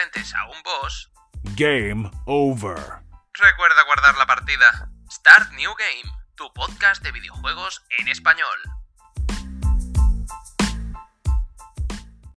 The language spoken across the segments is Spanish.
enfrentes a un boss, Game over. recuerda guardar la partida. Start New Game, tu podcast de videojuegos en español.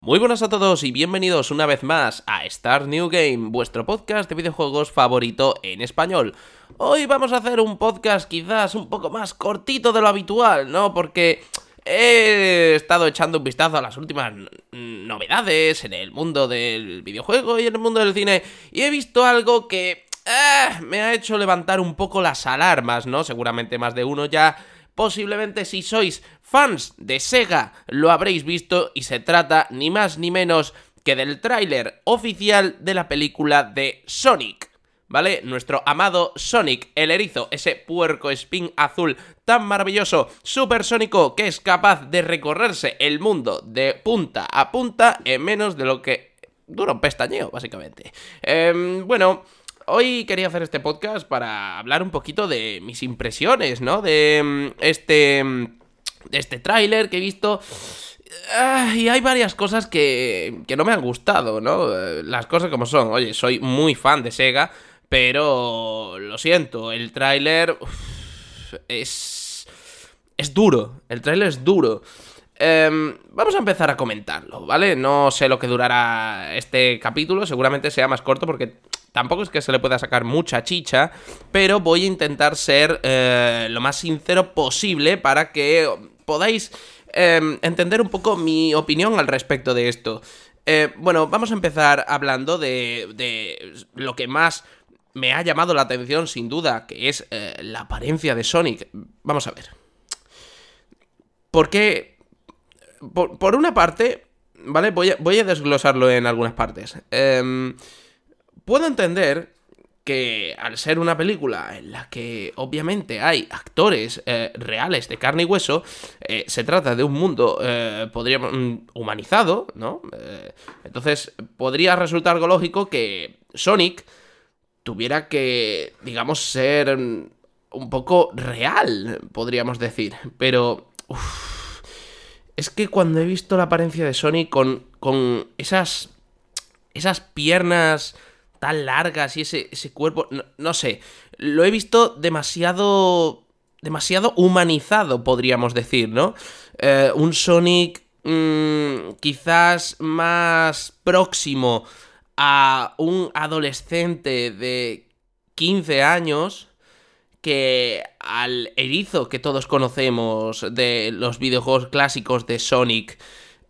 Muy buenas a todos y bienvenidos una vez más a Start New Game, vuestro podcast de videojuegos favorito en español. Hoy vamos a hacer un podcast quizás un poco más cortito de lo habitual, ¿no? Porque he estado echando un vistazo a las últimas novedades en el mundo del videojuego y en el mundo del cine y he visto algo que eh, me ha hecho levantar un poco las alarmas, ¿no? Seguramente más de uno ya Posiblemente si sois fans de Sega lo habréis visto y se trata ni más ni menos que del tráiler oficial de la película de Sonic. ¿Vale? Nuestro amado Sonic, el erizo, ese puerco spin azul tan maravilloso, supersónico, que es capaz de recorrerse el mundo de punta a punta en menos de lo que dura un pestañeo, básicamente. Em, bueno, Hoy quería hacer este podcast para hablar un poquito de mis impresiones, ¿no? De mm, este. Mm, de este tráiler que he visto. Ah, y hay varias cosas que, que no me han gustado, ¿no? Eh, las cosas como son. Oye, soy muy fan de Sega, pero lo siento, el tráiler es... es duro, el tráiler es duro. Em, vamos a empezar a comentarlo, ¿vale? No sé lo que durará este capítulo, seguramente sea más corto porque Tampoco es que se le pueda sacar mucha chicha, pero voy a intentar ser eh, lo más sincero posible para que podáis em, entender un poco mi opinión al respecto de esto. Eh, bueno, vamos a empezar hablando de, de, lo que más me ha llamado la atención, sin duda, que es eh, la apariencia de Sonic. Vamos a ver. Porque, por, por una parte, ¿vale? Voy a, desglosarlo en algunas partes. Eh, puedo entender que al ser una película en la que obviamente hay actores eh, reales de carne y hueso, eh, se trata de un mundo, eh, podríamos, mm, humanizado, ¿no? Entonces podría resultar algo lógico que Sonic tuviera que, digamos, ser un poco real, podríamos decir. Pero... Es que cuando he visto la apariencia de Sonic con, con esas... esas piernas tan largas y ese, ese cuerpo, no, no, sé, lo he visto demasiado, demasiado humanizado, podríamos decir, ¿no? Eh, un Sonic mmm, quizás más próximo a un adolescente de 15 años que al erizo que todos conocemos de los videojuegos clásicos de Sonic.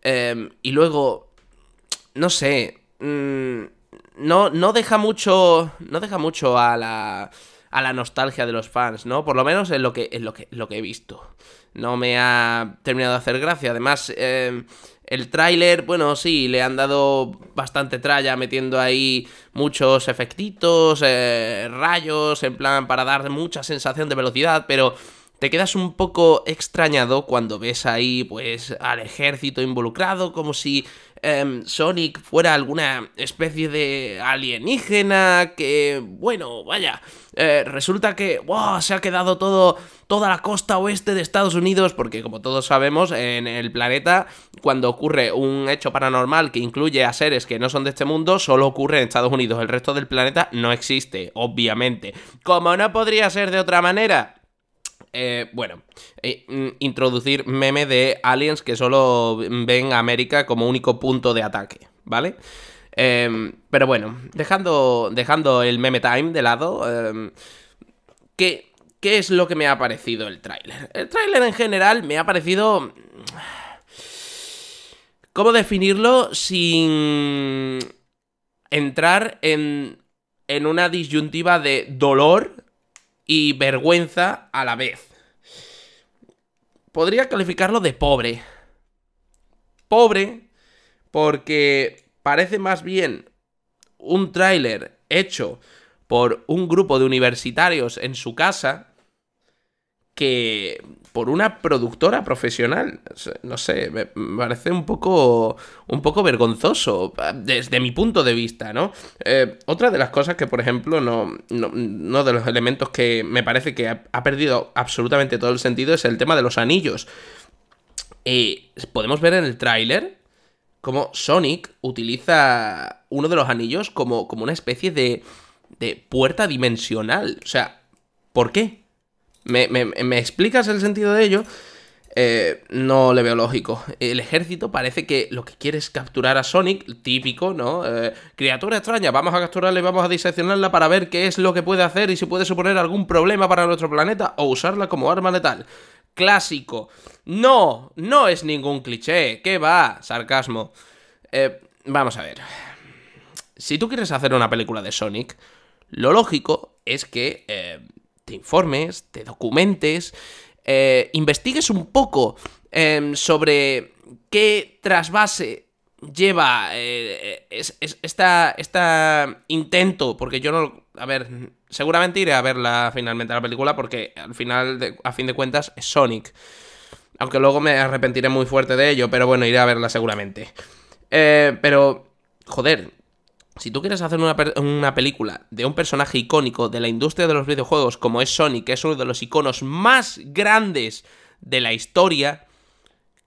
Eh, y luego, no sé, mmm, no, no deja mucho. No deja mucho a la. a la nostalgia de los fans, ¿no? Por lo menos en lo que, en lo que, lo que he visto. No me ha terminado de hacer gracia. Además, eh, el tráiler, bueno, sí, le han dado bastante tralla metiendo ahí muchos efectitos, eh, rayos, en plan para dar mucha sensación de velocidad, pero te quedas un poco extrañado cuando ves ahí, pues, al ejército involucrado, como si eh, Sonic fuera alguna especie de alienígena que, bueno, vaya, eh, resulta que, wow, se ha quedado todo, toda la costa oeste de Estados Unidos, porque como todos sabemos, en el planeta, cuando ocurre un hecho paranormal que incluye a seres que no son de este mundo, solo ocurre en Estados Unidos, el resto del planeta no existe, obviamente. Como no podría ser de otra manera, eh, bueno, eh, introducir meme de aliens que solo ven a América como único punto de ataque, ¿vale? Eh, pero bueno, dejando, dejando el meme time de lado, eh, ¿qué, ¿qué es lo que me ha parecido el tráiler? El tráiler en general me ha parecido... ¿Cómo definirlo sin entrar en, en una disyuntiva de dolor y vergüenza a la vez. Podría calificarlo de pobre. Pobre porque parece más bien un tráiler hecho por un grupo de universitarios en su casa que por una productora profesional. No sé, me parece un poco. un poco vergonzoso. Desde mi punto de vista, ¿no? Eh, otra de las cosas que, por ejemplo, no, no, no, de los elementos que me parece que ha, ha, perdido absolutamente todo el sentido es el tema de los anillos. Eh, Podemos ver en el tráiler cómo Sonic utiliza uno de los anillos como, como una especie de, de puerta dimensional. O sea, ¿por qué? ¿Me, me, me explicas el sentido de ello? Eh, no le veo lógico. El ejército parece que lo que quiere es capturar a Sonic, típico, ¿no? Eh, criatura extraña, vamos a capturarla y vamos a diseccionarla para ver qué es lo que puede hacer y si puede suponer algún problema para nuestro planeta o usarla como arma letal. Clásico. No, no es ningún cliché. ¿Qué va? Sarcasmo. Eh, vamos a ver. Si tú quieres hacer una película de Sonic, lo lógico es que te informes, te documentes eh, investigues un poco em, sobre qué trasvase lleva eh, esta, intento, porque yo no... A ver, seguramente iré a verla finalmente la película porque al final, a fin de cuentas, es Sonic. Aunque luego me arrepentiré muy fuerte de ello, pero bueno, iré a verla seguramente. Eh, pero, joder, si tú quieres hacer una, película de un personaje icónico de la industria de los videojuegos como es Sonic, que es uno de los iconos más grandes de la historia,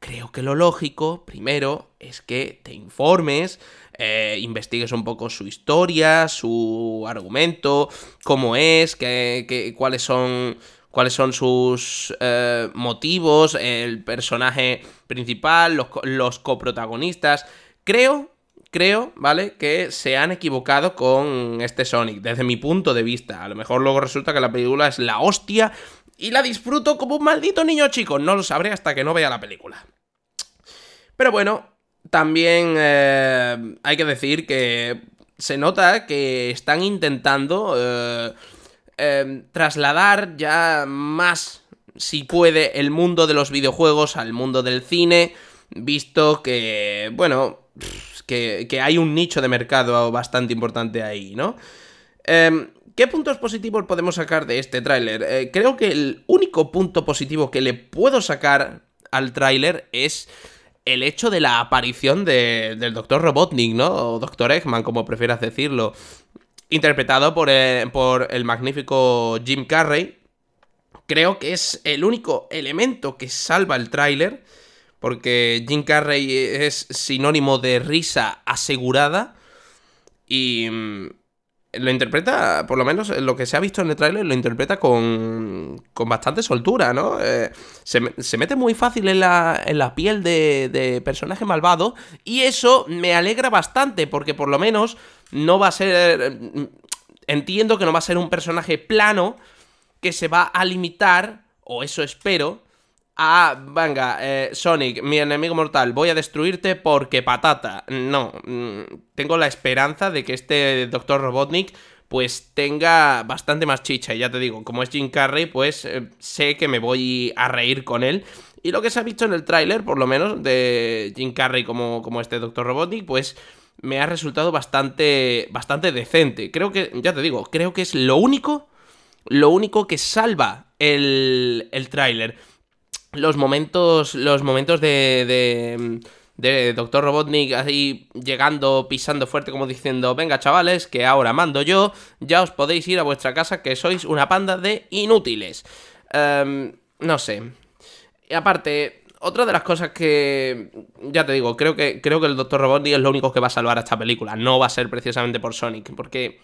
creo que lo lógico, primero, es que te informes, eh, investigues un poco su historia, su argumento, cómo es, qué, cuáles son cuáles son sus eh, motivos, el personaje principal, los, los coprotagonistas. Creo creo, ¿vale? Que se han equivocado con este Sonic, desde mi punto de vista. A lo mejor luego resulta que la película es la hostia y la disfruto como un maldito niño chico. No lo sabré hasta que no vea la película. Pero bueno, también eh, hay que decir que se nota que están intentando eh, eh, trasladar ya más, si puede, el mundo de los videojuegos al mundo del cine, visto que, bueno que, hay un nicho de mercado bastante importante ahí, ¿no? Em, ¿Qué puntos positivos podemos sacar de este tráiler? Eh, creo que el único punto positivo que le puedo sacar al tráiler es el hecho de la aparición del Dr. Robotnik, ¿no? O Dr. Eggman, como prefieras decirlo. Interpretado por eh, por el magnífico Jim Carrey. Creo que es el único elemento que salva el tráiler porque Jim Carrey es sinónimo de risa asegurada y mm, lo interpreta, por lo menos lo que se ha visto en el tráiler, lo interpreta con, con bastante soltura, ¿no? Eh, se, mete muy fácil en la, en la piel de, de, personaje malvado y eso me alegra bastante porque por lo menos no va a ser... Entiendo que no va a ser un personaje plano que se va a limitar, o eso espero, Ah, venga, eh, Sonic, mi enemigo mortal, voy a destruirte porque patata. No, mm, tengo la esperanza de que este Dr. Robotnik pues tenga bastante más chicha. Y ya te digo, como es Jim Carrey, pues eh, sé que me voy a reír con él. Y lo que se ha visto en el tráiler, por lo menos, de Jim Carrey como, como este Dr. Robotnik, pues me ha resultado bastante, bastante decente. Creo que, ya te digo, creo que es lo único, lo único que salva el, el tráiler los momentos, los momentos de, de, de Dr. Robotnik ahí llegando, pisando fuerte como diciendo, venga chavales, que ahora mando yo, ya os podéis ir a vuestra casa que sois una panda de inútiles. Em, no sé. Y aparte, otra de las cosas que, ya te digo, creo que, creo que el Dr. Robotnik es lo único que va a salvar a esta película, no va a ser precisamente por Sonic, porque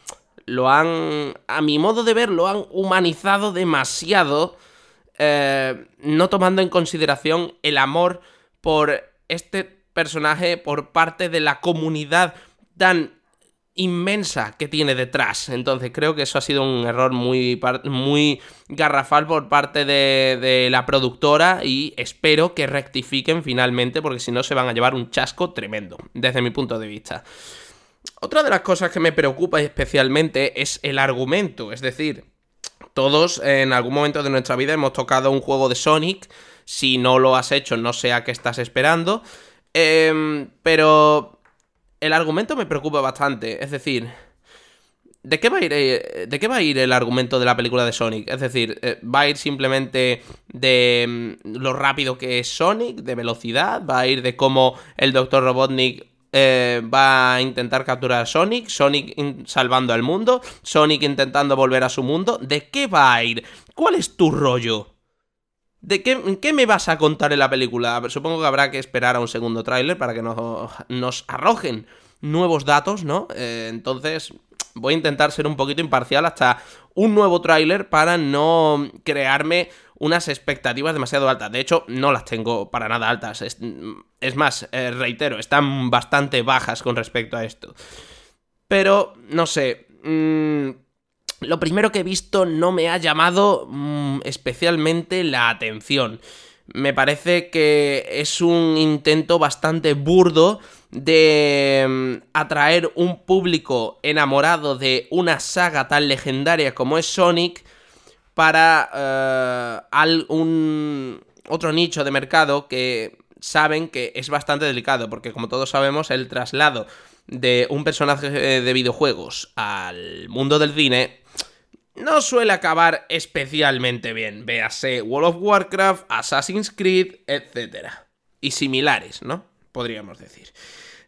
lo han, a mi modo de ver, lo han humanizado demasiado eh, no tomando en consideración el amor por este personaje por parte de la comunidad tan inmensa que tiene detrás. Entonces creo que eso ha sido un error muy, muy garrafal por parte de, de, la productora y espero que rectifiquen finalmente porque si no se van a llevar un chasco tremendo, desde mi punto de vista. Otra de las cosas que me preocupa especialmente es el argumento, es decir, todos en algún momento de nuestra vida hemos tocado un juego de Sonic. Si no lo has hecho, no sé a qué estás esperando. Em, pero el argumento me preocupa bastante. Es decir, ¿de qué, va a ir, eh, ¿de qué va a ir el argumento de la película de Sonic? Es decir, eh, ¿va a ir simplemente de mm, lo rápido que es Sonic, de velocidad? ¿Va a ir de cómo el Dr. Robotnik eh, va a intentar capturar a Sonic, Sonic salvando al mundo, Sonic intentando volver a su mundo. ¿De qué va a ir? ¿Cuál es tu rollo? ¿De qué, me vas a contar en la película? Supongo que habrá que esperar a un segundo tráiler para que nos, nos, arrojen nuevos datos, ¿no? Eh, entonces, voy a intentar ser un poquito imparcial hasta un nuevo tráiler para no crearme unas expectativas demasiado altas. De hecho, no las tengo para nada altas. Es, es más, eh, reitero, están bastante bajas con respecto a esto. Pero, no sé. Mmm, lo primero que he visto no me ha llamado mmm, especialmente la atención. Me parece que es un intento bastante burdo de mm, atraer un público enamorado de una saga tan legendaria como es Sonic para uh, un otro nicho de mercado que saben que es bastante delicado porque como todos sabemos el traslado de un personaje de videojuegos al mundo del cine no suele acabar especialmente bien. Véase World of Warcraft, Assassin's Creed, etc. Y similares, ¿no? Podríamos decir.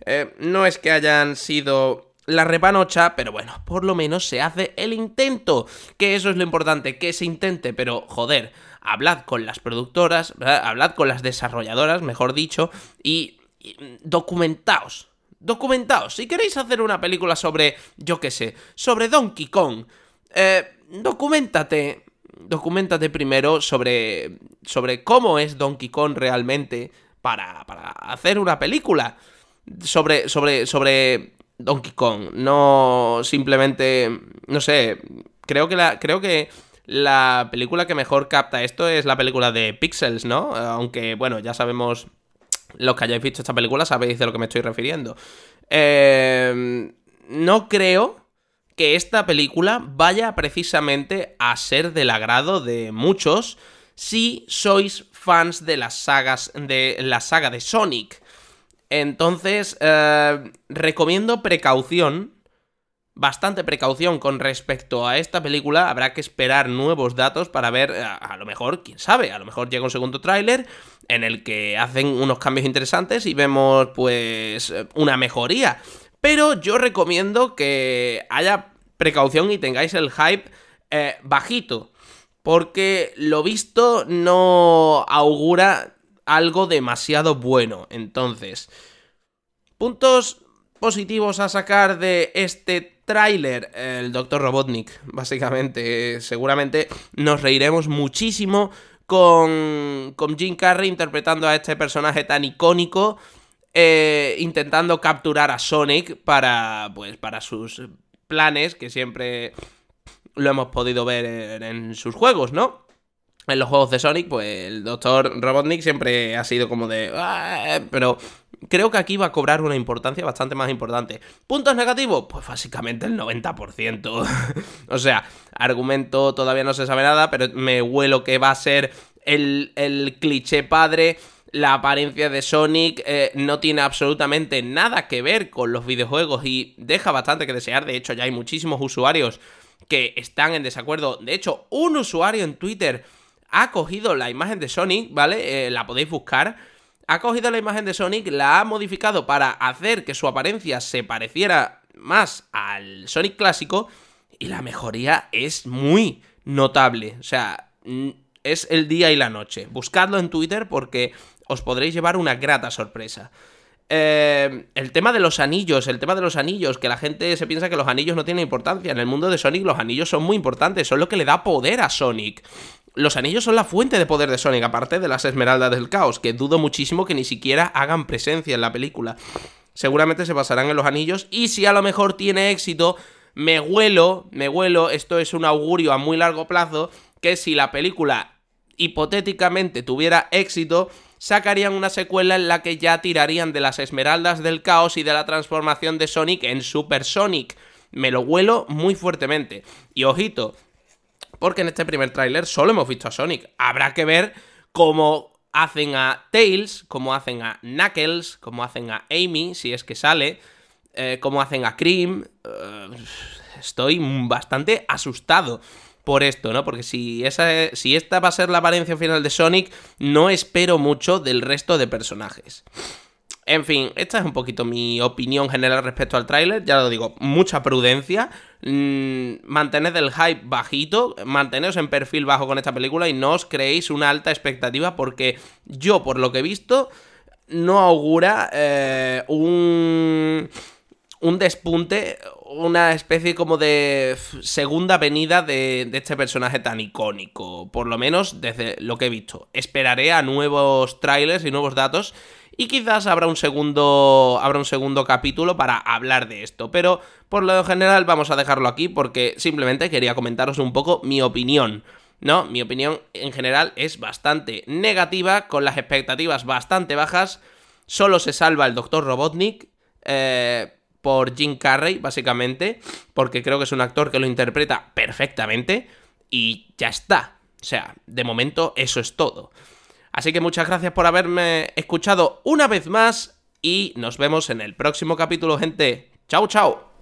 Eh, no es que hayan sido la repanocha, pero bueno, por lo menos se hace el intento. Que eso es lo importante, que se intente, pero joder, hablad con las productoras, hablad con las desarrolladoras, mejor dicho, y, y documentaos. Documentaos. Si queréis hacer una película sobre, yo qué sé, sobre Donkey Kong, eh, documentate. Documentate primero sobre, sobre cómo es Donkey Kong realmente para, para hacer una película sobre, sobre, sobre Donkey Kong. No simplemente, no sé, creo que la, creo que la película que mejor capta esto es la película de Pixels, ¿no? Aunque, bueno, ya sabemos, los que hayáis visto esta película sabéis de lo que me estoy refiriendo. Eh, no creo que esta película vaya precisamente a ser del agrado de muchos si sois fans de las sagas de la saga de Sonic. Entonces, eh, recomiendo precaución, bastante precaución con respecto a esta película. Habrá que esperar nuevos datos para ver, a, eh, a lo mejor, quién sabe, a lo mejor llega un segundo tráiler en el que hacen unos cambios interesantes y vemos, pues, una mejoría. Pero yo recomiendo que haya precaución y tengáis el hype eh, bajito. Porque lo visto no augura algo demasiado bueno. Entonces, puntos positivos a sacar de este tráiler, el Dr. Robotnik, básicamente. Seguramente nos reiremos muchísimo con, con Jim Carrey interpretando a este personaje tan icónico eh, intentando capturar a Sonic para, pues, para sus planes que siempre lo hemos podido ver en, sus juegos, ¿no? En los juegos de Sonic, pues el Dr. Robotnik siempre ha sido como de... Ah", pero creo que aquí va a cobrar una importancia bastante más importante. ¿Puntos negativos? Pues básicamente el 90%. o sea, argumento todavía no se sabe nada, pero me huelo que va a ser el, el cliché padre la apariencia de Sonic eh, no tiene absolutamente nada que ver con los videojuegos y deja bastante que desear. De hecho, ya hay muchísimos usuarios que están en desacuerdo. De hecho, un usuario en Twitter ha cogido la imagen de Sonic, ¿vale? Eh, la podéis buscar. Ha cogido la imagen de Sonic, la ha modificado para hacer que su apariencia se pareciera más al Sonic clásico y la mejoría es muy notable. O sea, es el día y la noche. Buscadlo en Twitter porque os podréis llevar una grata sorpresa. Eh, el tema de los anillos, el tema de los anillos, que la gente se piensa que los anillos no tienen importancia. En el mundo de Sonic los anillos son muy importantes, son lo que le da poder a Sonic. Los anillos son la fuente de poder de Sonic, aparte de las esmeraldas del caos, que dudo muchísimo que ni siquiera hagan presencia en la película. Seguramente se basarán en los anillos y si a lo mejor tiene éxito, me huelo, me huelo, esto es un augurio a muy largo plazo, que si la película hipotéticamente tuviera éxito, sacarían una secuela en la que ya tirarían de las esmeraldas del caos y de la transformación de Sonic en Super Sonic. Me lo huelo muy fuertemente. Y ojito, porque en este primer tráiler solo hemos visto a Sonic. Habrá que ver cómo hacen a Tails, cómo hacen a Knuckles, cómo hacen a Amy, si es que sale, eh, cómo hacen a Cream. Eh, estoy bastante asustado por esto, ¿no? Porque si, esta va a ser la apariencia final de Sonic, no espero mucho del resto de personajes. En fin, esta es un poquito mi opinión general respecto al tráiler. Ya lo digo, mucha prudencia. Mmm, mantened el hype bajito. Manteneos en perfil bajo con esta película y no os creéis una alta expectativa porque yo, por lo que he visto, no augura eh, un, un despunte, una especie como de segunda venida de, este personaje tan icónico. Por lo menos desde lo que he visto. Esperaré a nuevos trailers y nuevos datos. Y quizás habrá un segundo. Habrá un segundo capítulo para hablar de esto. Pero por lo general vamos a dejarlo aquí. Porque simplemente quería comentaros un poco mi opinión. No, mi opinión en general es bastante negativa, con las expectativas bastante bajas. Solo se salva el Dr. Robotnik eh, por Jim Carrey, básicamente, porque creo que es un actor que lo interpreta perfectamente y ya está. O sea, de momento eso es todo. Así que muchas gracias por haberme escuchado una vez más y nos vemos en el próximo capítulo, gente. Chao, chao.